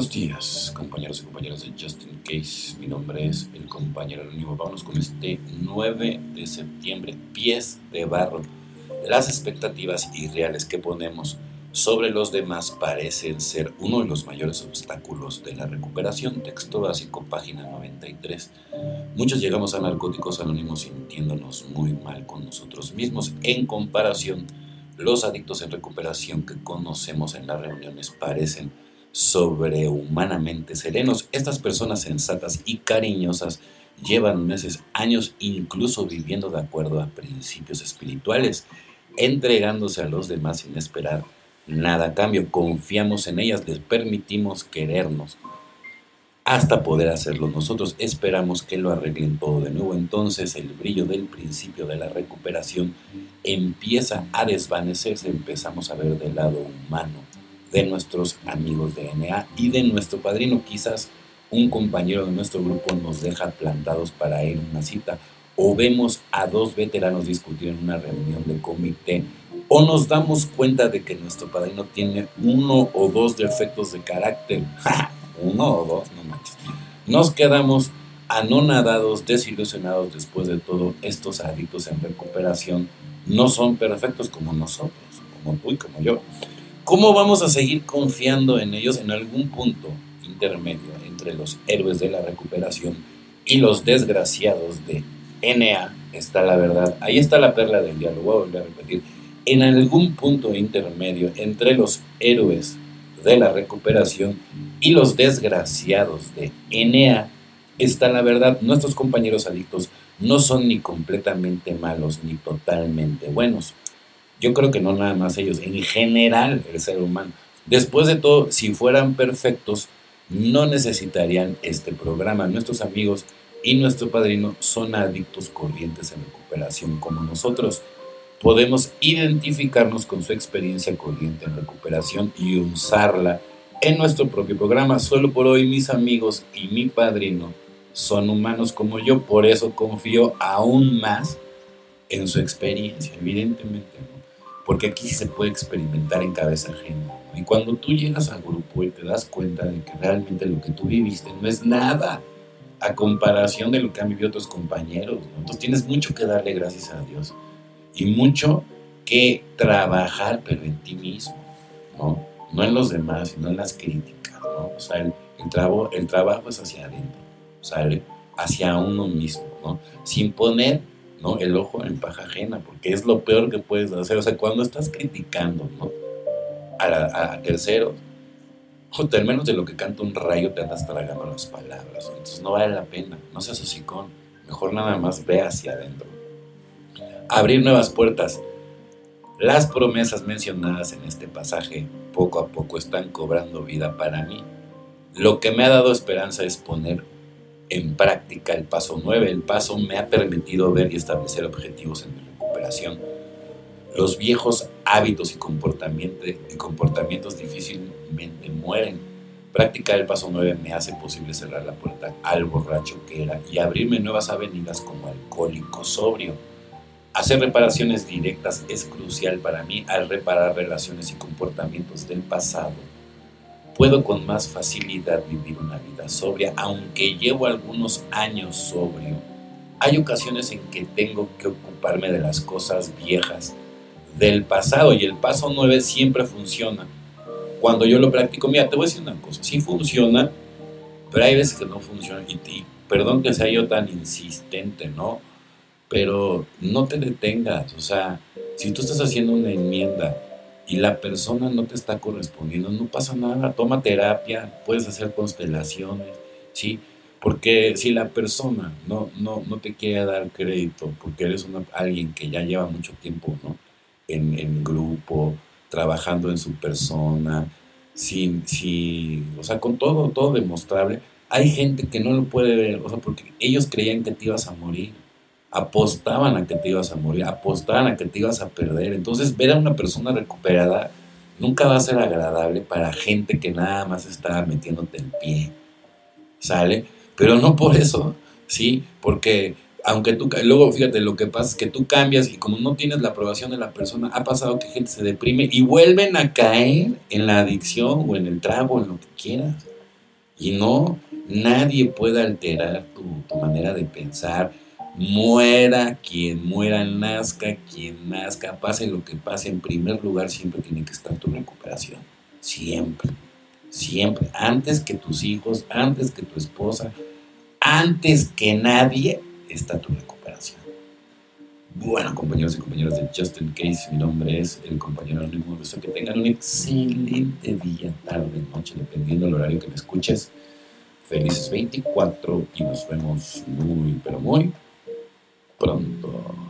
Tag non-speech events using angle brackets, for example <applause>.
Buenos días, compañeros y compañeras de Justin Case. Mi nombre es el compañero anónimo. Vamos con este 9 de septiembre, pies de barro. Las expectativas irreales que ponemos sobre los demás parecen ser uno de los mayores obstáculos de la recuperación. Texto básico, página 93. Muchos llegamos a Narcóticos Anónimos sintiéndonos muy mal con nosotros mismos. En comparación, los adictos en recuperación que conocemos en las reuniones parecen sobrehumanamente serenos. Estas personas sensatas y cariñosas llevan meses, años, incluso viviendo de acuerdo a principios espirituales, entregándose a los demás sin esperar nada a cambio. Confiamos en ellas, les permitimos querernos hasta poder hacerlo. Nosotros esperamos que lo arreglen todo de nuevo. Entonces el brillo del principio de la recuperación empieza a desvanecerse, empezamos a ver del lado humano de nuestros amigos de NA y de nuestro padrino. Quizás un compañero de nuestro grupo nos deja plantados para ir a una cita o vemos a dos veteranos discutir en una reunión de comité o nos damos cuenta de que nuestro padrino tiene uno o dos defectos de carácter. <laughs> uno o dos, no manches. Nos quedamos anonadados, desilusionados después de todo. Estos adictos en recuperación no son perfectos como nosotros, como tú y como yo. ¿Cómo vamos a seguir confiando en ellos en algún punto intermedio entre los héroes de la recuperación y los desgraciados de NA? Está la verdad. Ahí está la perla del diálogo. Voy a volver a repetir. En algún punto intermedio entre los héroes de la recuperación y los desgraciados de NA está la verdad. Nuestros compañeros adictos no son ni completamente malos ni totalmente buenos. Yo creo que no nada más ellos, en general el ser humano. Después de todo, si fueran perfectos, no necesitarían este programa. Nuestros amigos y nuestro padrino son adictos corrientes en recuperación como nosotros. Podemos identificarnos con su experiencia corriente en recuperación y usarla en nuestro propio programa. Solo por hoy mis amigos y mi padrino son humanos como yo, por eso confío aún más en su experiencia, evidentemente. ¿no? Porque aquí se puede experimentar en cabeza ajena. Y cuando tú llegas al grupo y te das cuenta de que realmente lo que tú viviste no es nada a comparación de lo que han vivido otros compañeros, entonces tienes mucho que darle gracias a Dios y mucho que trabajar, pero en ti mismo, ¿no? No en los demás, sino en las críticas, ¿no? O sea, el, el trabajo es hacia adentro, sea, hacia uno mismo, ¿no? Sin poner ¿no? El ojo en paja ajena, porque es lo peor que puedes hacer. O sea, cuando estás criticando, ¿no? A, terceros, al menos de lo que canta un rayo te andas tragando las palabras. Entonces no vale la pena, no seas hocicón. Mejor nada más ve hacia adentro. Abrir nuevas puertas. Las promesas mencionadas en este pasaje poco a poco están cobrando vida para mí. Lo que me ha dado esperanza es poner en práctica el paso 9. El paso me ha permitido ver y establecer objetivos en mi recuperación. Los viejos hábitos y comportamientos difícilmente mueren. Practicar el paso 9 me hace posible cerrar la puerta al borracho que era y abrirme nuevas avenidas como alcohólico sobrio. Hacer reparaciones directas es crucial para mí al reparar relaciones y comportamientos del pasado puedo con más facilidad vivir una vida sobria, aunque llevo algunos años sobrio. Hay ocasiones en que tengo que ocuparme de las cosas viejas del pasado y el paso 9 siempre funciona. Cuando yo lo practico, mira, te voy a decir una cosa, sí funciona, pero hay veces que no funciona. Y, y perdón que sea yo tan insistente, ¿no? Pero no te detengas, o sea, si tú estás haciendo una enmienda y la persona no te está correspondiendo, no pasa nada, toma terapia, puedes hacer constelaciones, ¿sí? Porque si la persona no, no, no te quiere dar crédito, porque eres una, alguien que ya lleva mucho tiempo, ¿no? En, en grupo, trabajando en su persona, sin, sin, o sea, con todo, todo demostrable, hay gente que no lo puede ver, o sea, porque ellos creían que te ibas a morir apostaban a que te ibas a morir, apostaban a que te ibas a perder. Entonces, ver a una persona recuperada nunca va a ser agradable para gente que nada más está metiéndote el pie. ¿Sale? Pero no por eso, ¿sí? Porque aunque tú, luego fíjate, lo que pasa es que tú cambias y como no tienes la aprobación de la persona, ha pasado que gente se deprime y vuelven a caer en la adicción o en el trago, en lo que quieras. Y no, nadie puede alterar tu, tu manera de pensar. Muera quien muera, nazca quien nazca, pase lo que pase, en primer lugar siempre tiene que estar tu recuperación. Siempre, siempre. Antes que tus hijos, antes que tu esposa, antes que nadie está tu recuperación. Bueno, compañeros y compañeras de Justin Case, mi nombre es el compañero anónimo. Deseo que tengan un excelente día, tarde, noche, dependiendo del horario que me escuches. Felices 24 y nos vemos muy, pero muy ブランド。